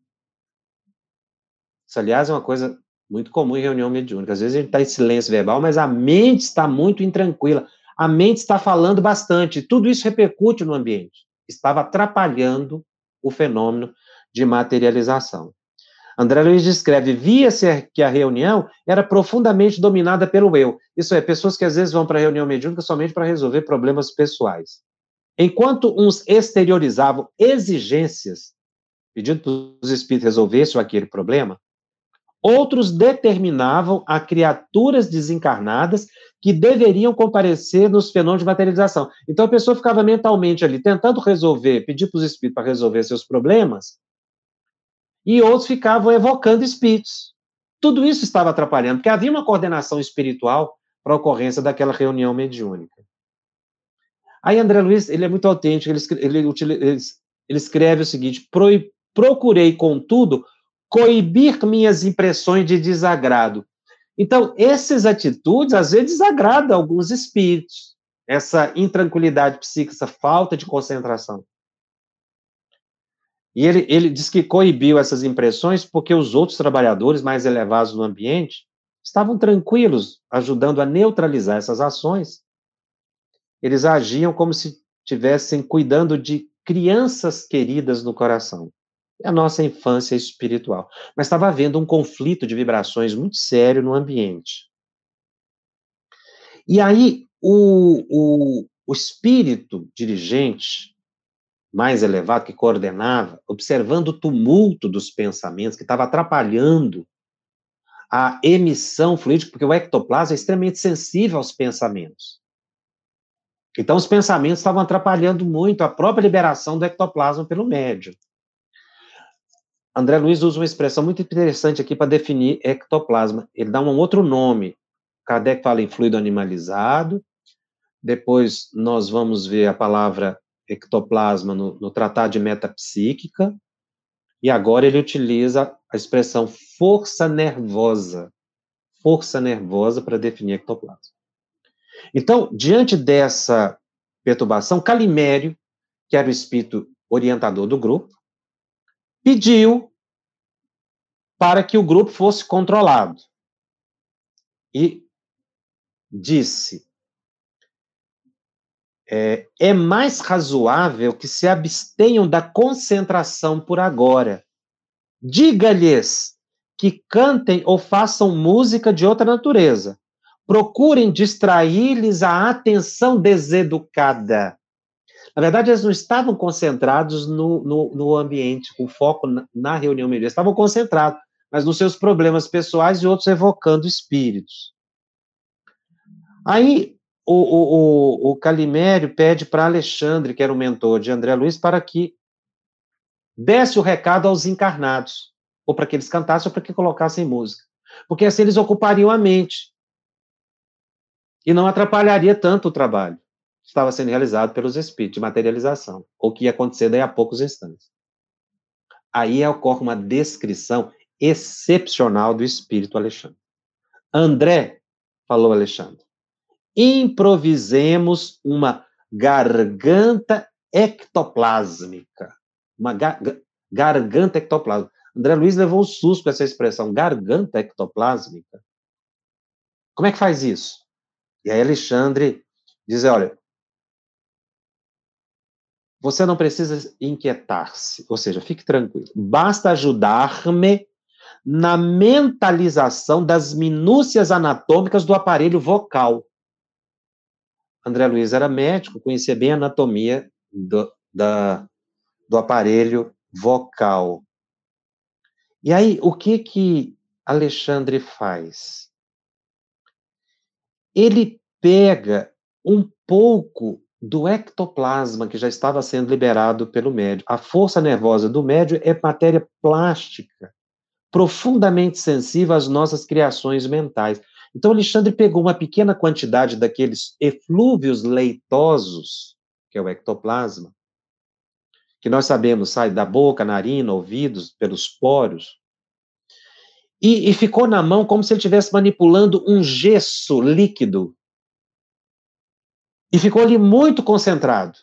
Isso, aliás, é uma coisa muito comum em reunião mediúnica. Às vezes a gente está em silêncio verbal, mas a mente está muito intranquila. A mente está falando bastante. Tudo isso repercute no ambiente estava atrapalhando o fenômeno de materialização. André Luiz descreve: via-se que a reunião era profundamente dominada pelo eu. Isso é, pessoas que às vezes vão para a reunião mediúnica somente para resolver problemas pessoais. Enquanto uns exteriorizavam exigências, pedindo para os espíritos resolvessem aquele problema, Outros determinavam a criaturas desencarnadas que deveriam comparecer nos fenômenos de materialização. Então a pessoa ficava mentalmente ali tentando resolver, pedir para os espíritos para resolver seus problemas, e outros ficavam evocando espíritos. Tudo isso estava atrapalhando, porque havia uma coordenação espiritual para a ocorrência daquela reunião mediúnica. Aí André Luiz, ele é muito autêntico, ele, ele, ele, escreve o seguinte: procurei, contudo, coibir minhas impressões de desagrado. Então, essas atitudes, às vezes, desagradam alguns espíritos. Essa intranquilidade psíquica, essa falta de concentração. E ele, ele diz que coibiu essas impressões porque os outros trabalhadores mais elevados no ambiente estavam tranquilos, ajudando a neutralizar essas ações. Eles agiam como se estivessem cuidando de crianças queridas no coração a nossa infância espiritual. Mas estava havendo um conflito de vibrações muito sério no ambiente. E aí, o, o, o espírito dirigente mais elevado, que coordenava, observando o tumulto dos pensamentos, que estava atrapalhando a emissão fluídica, porque o ectoplasma é extremamente sensível aos pensamentos. Então, os pensamentos estavam atrapalhando muito a própria liberação do ectoplasma pelo médium. André Luiz usa uma expressão muito interessante aqui para definir ectoplasma. Ele dá um outro nome. Kardec fala em fluido animalizado. Depois nós vamos ver a palavra ectoplasma no, no Tratado de Metapsíquica. E agora ele utiliza a expressão força nervosa. Força nervosa para definir ectoplasma. Então, diante dessa perturbação, Calimério, que era o espírito orientador do grupo, pediu para que o grupo fosse controlado. E disse: é, é mais razoável que se abstenham da concentração por agora. Diga-lhes que cantem ou façam música de outra natureza. Procurem distrair-lhes a atenção deseducada. Na verdade, eles não estavam concentrados no, no, no ambiente, com foco na, na reunião mediúnica, estavam concentrados, mas nos seus problemas pessoais e outros evocando espíritos. Aí, o, o, o, o Calimério pede para Alexandre, que era o mentor de André Luiz, para que desse o recado aos encarnados, ou para que eles cantassem, ou para que colocassem música. Porque assim eles ocupariam a mente. E não atrapalharia tanto o trabalho estava sendo realizado pelos espíritos de materialização, ou que ia acontecer daí a poucos instantes. Aí ocorre uma descrição excepcional do espírito Alexandre. André, falou Alexandre, improvisemos uma garganta ectoplásmica. Uma ga garganta ectoplásmica. André Luiz levou um susto com essa expressão, garganta ectoplásmica. Como é que faz isso? E aí Alexandre diz, olha, você não precisa inquietar-se, ou seja, fique tranquilo. Basta ajudar-me na mentalização das minúcias anatômicas do aparelho vocal. André Luiz era médico, conhecia bem a anatomia do, da, do aparelho vocal. E aí, o que que Alexandre faz? Ele pega um pouco do ectoplasma que já estava sendo liberado pelo médio. A força nervosa do médio é matéria plástica, profundamente sensível às nossas criações mentais. Então, Alexandre pegou uma pequena quantidade daqueles eflúvios leitosos, que é o ectoplasma, que nós sabemos sai da boca, narina, ouvidos, pelos poros, e, e ficou na mão como se ele estivesse manipulando um gesso líquido e ficou ali muito concentrado.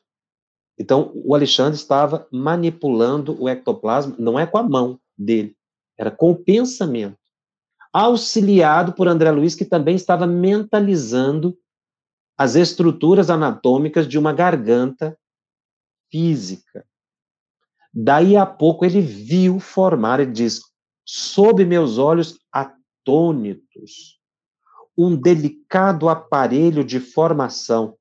Então, o Alexandre estava manipulando o ectoplasma, não é com a mão dele, era com o pensamento. Auxiliado por André Luiz, que também estava mentalizando as estruturas anatômicas de uma garganta física. Daí a pouco ele viu formar, ele diz: sob meus olhos atônitos, um delicado aparelho de formação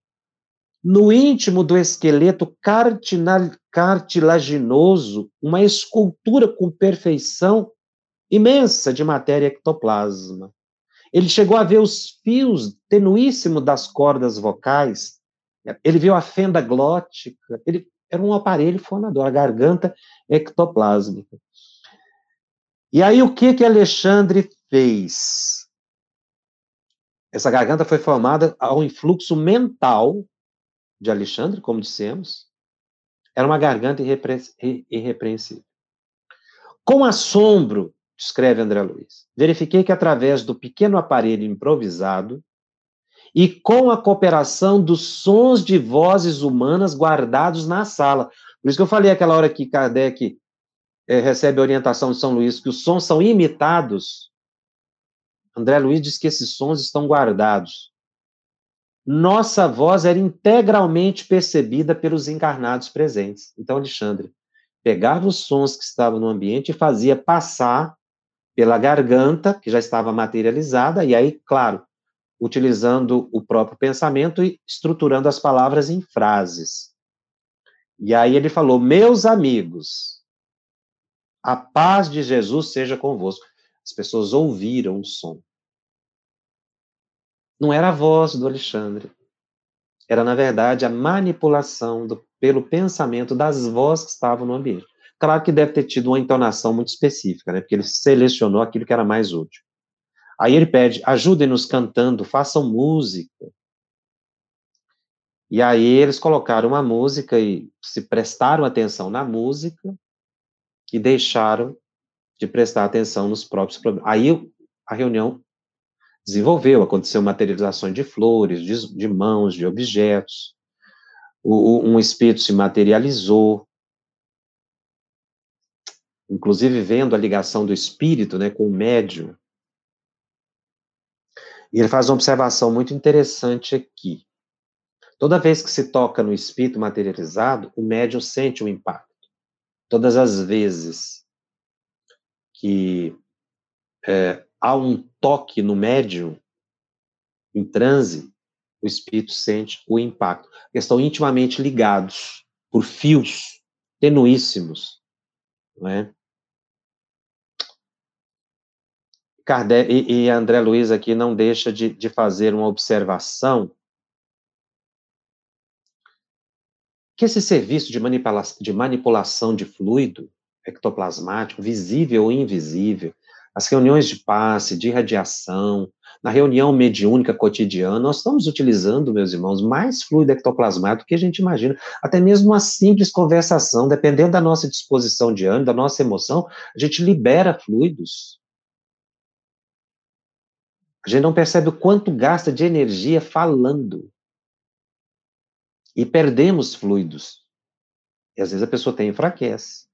no íntimo do esqueleto cartilaginoso, uma escultura com perfeição imensa de matéria ectoplasma. Ele chegou a ver os fios tenuíssimos das cordas vocais, ele viu a fenda glótica, ele era um aparelho fonador, a garganta ectoplásmica. E aí o que que Alexandre fez? Essa garganta foi formada ao influxo mental de Alexandre, como dissemos, era uma garganta irrepreensível. Com assombro, escreve André Luiz, verifiquei que através do pequeno aparelho improvisado e com a cooperação dos sons de vozes humanas guardados na sala. Por isso que eu falei aquela hora que Kardec é, recebe a orientação de São Luís, que os sons são imitados. André Luiz diz que esses sons estão guardados nossa voz era integralmente percebida pelos encarnados presentes. Então, Alexandre pegava os sons que estavam no ambiente e fazia passar pela garganta, que já estava materializada, e aí, claro, utilizando o próprio pensamento e estruturando as palavras em frases. E aí ele falou: Meus amigos, a paz de Jesus seja convosco. As pessoas ouviram o som. Não era a voz do Alexandre. Era, na verdade, a manipulação do, pelo pensamento das vozes que estavam no ambiente. Claro que deve ter tido uma entonação muito específica, né? Porque ele selecionou aquilo que era mais útil. Aí ele pede: ajudem-nos cantando, façam música. E aí eles colocaram uma música e se prestaram atenção na música e deixaram de prestar atenção nos próprios problemas. Aí a reunião desenvolveu, aconteceu materializações de flores, de, de mãos, de objetos, o, o, um espírito se materializou, inclusive vendo a ligação do espírito né, com o médium. E ele faz uma observação muito interessante aqui. Toda vez que se toca no espírito materializado, o médium sente o impacto. Todas as vezes que é, há um toque no médium, em transe, o espírito sente o impacto. Estão intimamente ligados por fios tenuíssimos, não é? Kardec, e, e André Luiz aqui não deixa de, de fazer uma observação que esse serviço de, manipula de manipulação de fluido ectoplasmático, visível ou invisível, as reuniões de passe, de radiação, na reunião mediúnica cotidiana, nós estamos utilizando, meus irmãos, mais fluido ectoplasmático do que a gente imagina. Até mesmo uma simples conversação, dependendo da nossa disposição de ânimo, da nossa emoção, a gente libera fluidos. A gente não percebe o quanto gasta de energia falando. E perdemos fluidos. E às vezes a pessoa tem enfraquece.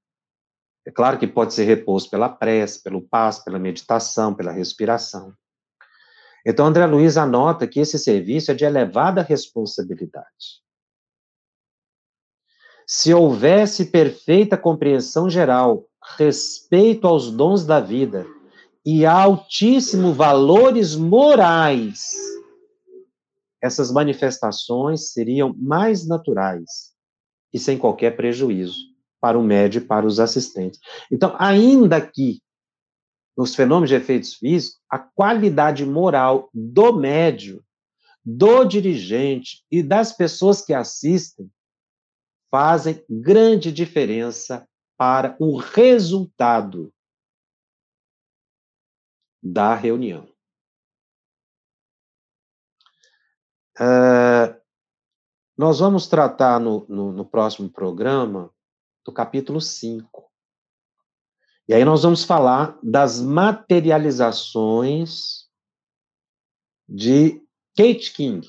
É claro que pode ser reposto pela prece, pelo passo, pela meditação, pela respiração. Então, André Luiz anota que esse serviço é de elevada responsabilidade. Se houvesse perfeita compreensão geral, respeito aos dons da vida e altíssimo valores morais, essas manifestações seriam mais naturais e sem qualquer prejuízo para o médio e para os assistentes. Então, ainda que nos fenômenos de efeitos físicos, a qualidade moral do médio, do dirigente e das pessoas que assistem fazem grande diferença para o resultado da reunião. Uh, nós vamos tratar no, no, no, próximo programa do capítulo 5. E aí nós vamos falar das materializações de Kate King,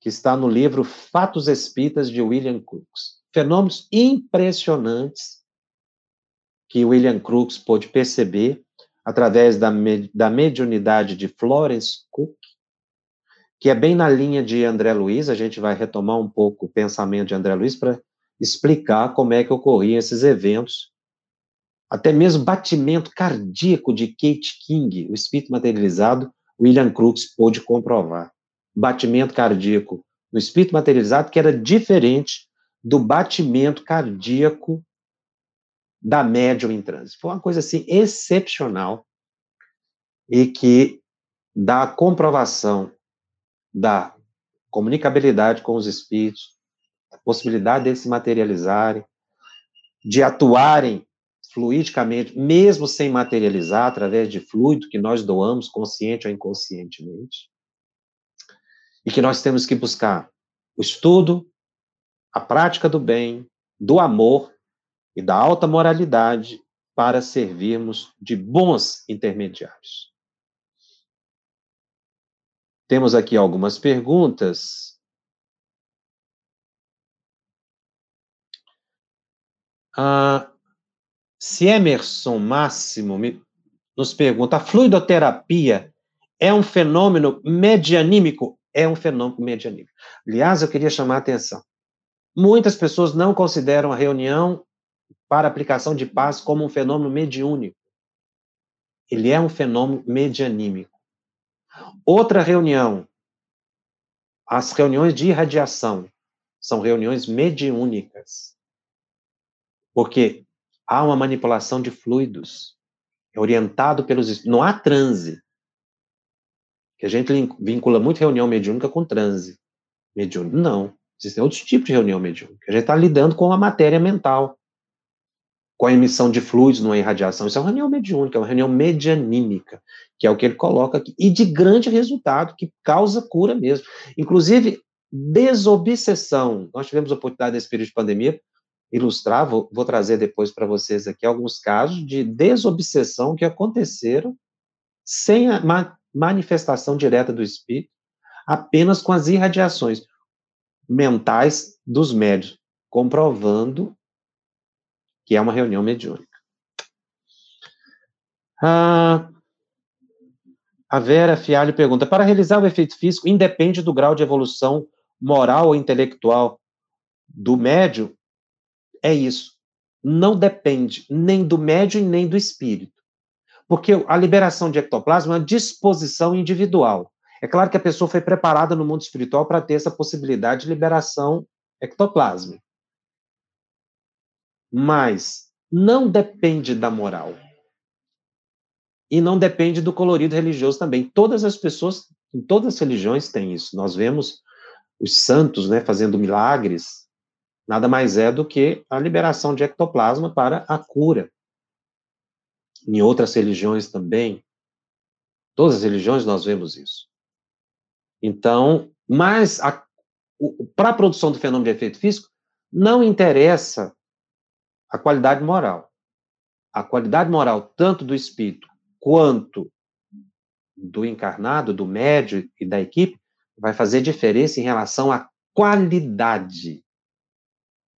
que está no livro Fatos Espíritas de William Crookes. Fenômenos impressionantes que William Crookes pôde perceber através da, da mediunidade de Florence Cook, que é bem na linha de André Luiz, a gente vai retomar um pouco o pensamento de André Luiz para explicar como é que ocorriam esses eventos. Até mesmo batimento cardíaco de Kate King, o espírito materializado, William Crookes pôde comprovar. Batimento cardíaco no espírito materializado que era diferente do batimento cardíaco da médium em transe. Foi uma coisa assim excepcional e que dá comprovação da comunicabilidade com os espíritos, a possibilidade deles se materializarem, de atuarem fluidicamente, mesmo sem materializar, através de fluido que nós doamos, consciente ou inconscientemente. E que nós temos que buscar o estudo, a prática do bem, do amor e da alta moralidade para servirmos de bons intermediários. Temos aqui algumas perguntas. Ah, se Emerson Máximo nos pergunta, a fluidoterapia é um fenômeno medianímico? É um fenômeno medianímico. Aliás, eu queria chamar a atenção. Muitas pessoas não consideram a reunião para aplicação de paz como um fenômeno mediúnico. Ele é um fenômeno medianímico. Outra reunião, as reuniões de irradiação, são reuniões mediúnicas. Porque há uma manipulação de fluidos, é orientado pelos. Não há transe. Que a gente vincula muito reunião mediúnica com transe. Mediúnico. Não. Existem outros tipos de reunião mediúnica. A gente está lidando com a matéria mental com a emissão de fluidos numa irradiação. Isso é uma reunião mediúnica, é uma reunião medianímica, que é o que ele coloca aqui, e de grande resultado, que causa cura mesmo. Inclusive, desobsessão. Nós tivemos a oportunidade nesse período de pandemia ilustrar, vou, vou trazer depois para vocês aqui alguns casos de desobsessão que aconteceram sem a ma manifestação direta do espírito, apenas com as irradiações mentais dos médios, comprovando que é uma reunião mediúnica. Ah, a Vera Fialho pergunta: para realizar o efeito físico, independe do grau de evolução moral ou intelectual do médium? É isso. Não depende nem do médium nem do espírito. Porque a liberação de ectoplasma é uma disposição individual. É claro que a pessoa foi preparada no mundo espiritual para ter essa possibilidade de liberação ectoplásmica mas não depende da moral. E não depende do colorido religioso também. Todas as pessoas, em todas as religiões, têm isso. Nós vemos os santos né, fazendo milagres, nada mais é do que a liberação de ectoplasma para a cura. Em outras religiões também, todas as religiões nós vemos isso. Então, mas para a produção do fenômeno de efeito físico, não interessa a qualidade moral. A qualidade moral, tanto do espírito quanto do encarnado, do médio e da equipe, vai fazer diferença em relação à qualidade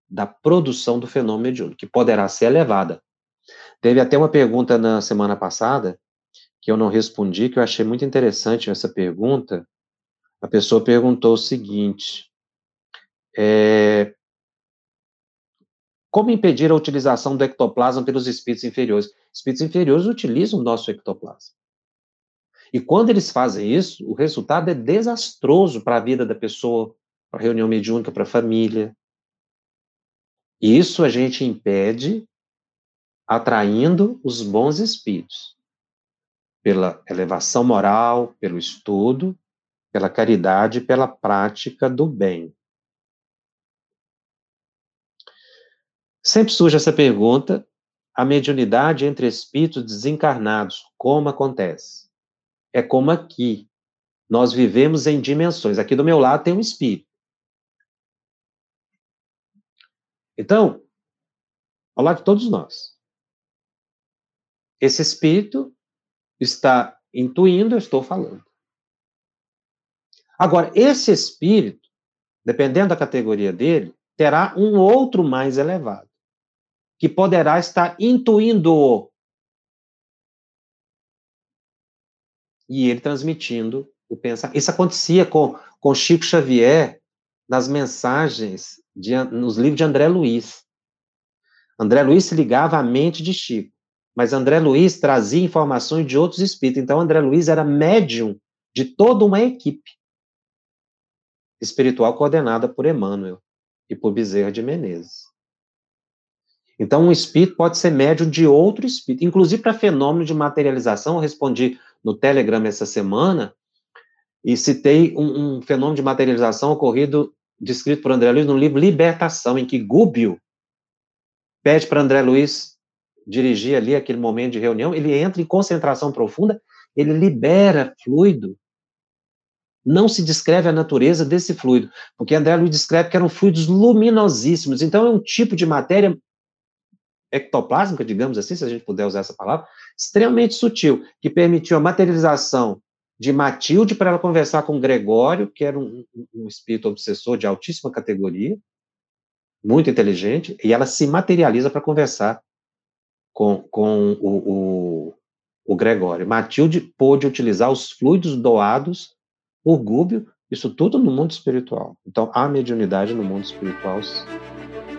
da produção do fenômeno mediúnico, que poderá ser elevada. Teve até uma pergunta na semana passada, que eu não respondi, que eu achei muito interessante essa pergunta. A pessoa perguntou o seguinte: É... Como impedir a utilização do ectoplasma pelos espíritos inferiores? Espíritos inferiores utilizam o nosso ectoplasma. E quando eles fazem isso, o resultado é desastroso para a vida da pessoa, para a reunião mediúnica, para a família. E isso a gente impede atraindo os bons espíritos pela elevação moral, pelo estudo, pela caridade, pela prática do bem. Sempre surge essa pergunta: a mediunidade entre espíritos desencarnados, como acontece? É como aqui. Nós vivemos em dimensões. Aqui do meu lado tem um espírito. Então, ao lado de todos nós. Esse espírito está intuindo, eu estou falando. Agora, esse espírito, dependendo da categoria dele, terá um outro mais elevado, que poderá estar intuindo e ele transmitindo o pensamento. Isso acontecia com, com Chico Xavier nas mensagens, de, nos livros de André Luiz. André Luiz se ligava à mente de Chico. Mas André Luiz trazia informações de outros espíritos. Então, André Luiz era médium de toda uma equipe espiritual coordenada por Emmanuel e por Bezerra de Menezes. Então, um espírito pode ser médium de outro espírito, inclusive para fenômeno de materialização. Eu respondi no Telegram essa semana e citei um, um fenômeno de materialização ocorrido, descrito por André Luiz no livro Libertação, em que Gúbio pede para André Luiz dirigir ali aquele momento de reunião, ele entra em concentração profunda, ele libera fluido. Não se descreve a natureza desse fluido, porque André Luiz descreve que eram fluidos luminosíssimos. Então, é um tipo de matéria ectoplásmica, digamos assim, se a gente puder usar essa palavra, extremamente sutil, que permitiu a materialização de Matilde para ela conversar com Gregório, que era um, um espírito obsessor de altíssima categoria, muito inteligente, e ela se materializa para conversar com, com o, o, o Gregório. Matilde pôde utilizar os fluidos doados por Gúbio, isso tudo no mundo espiritual. Então, há mediunidade no mundo espiritual.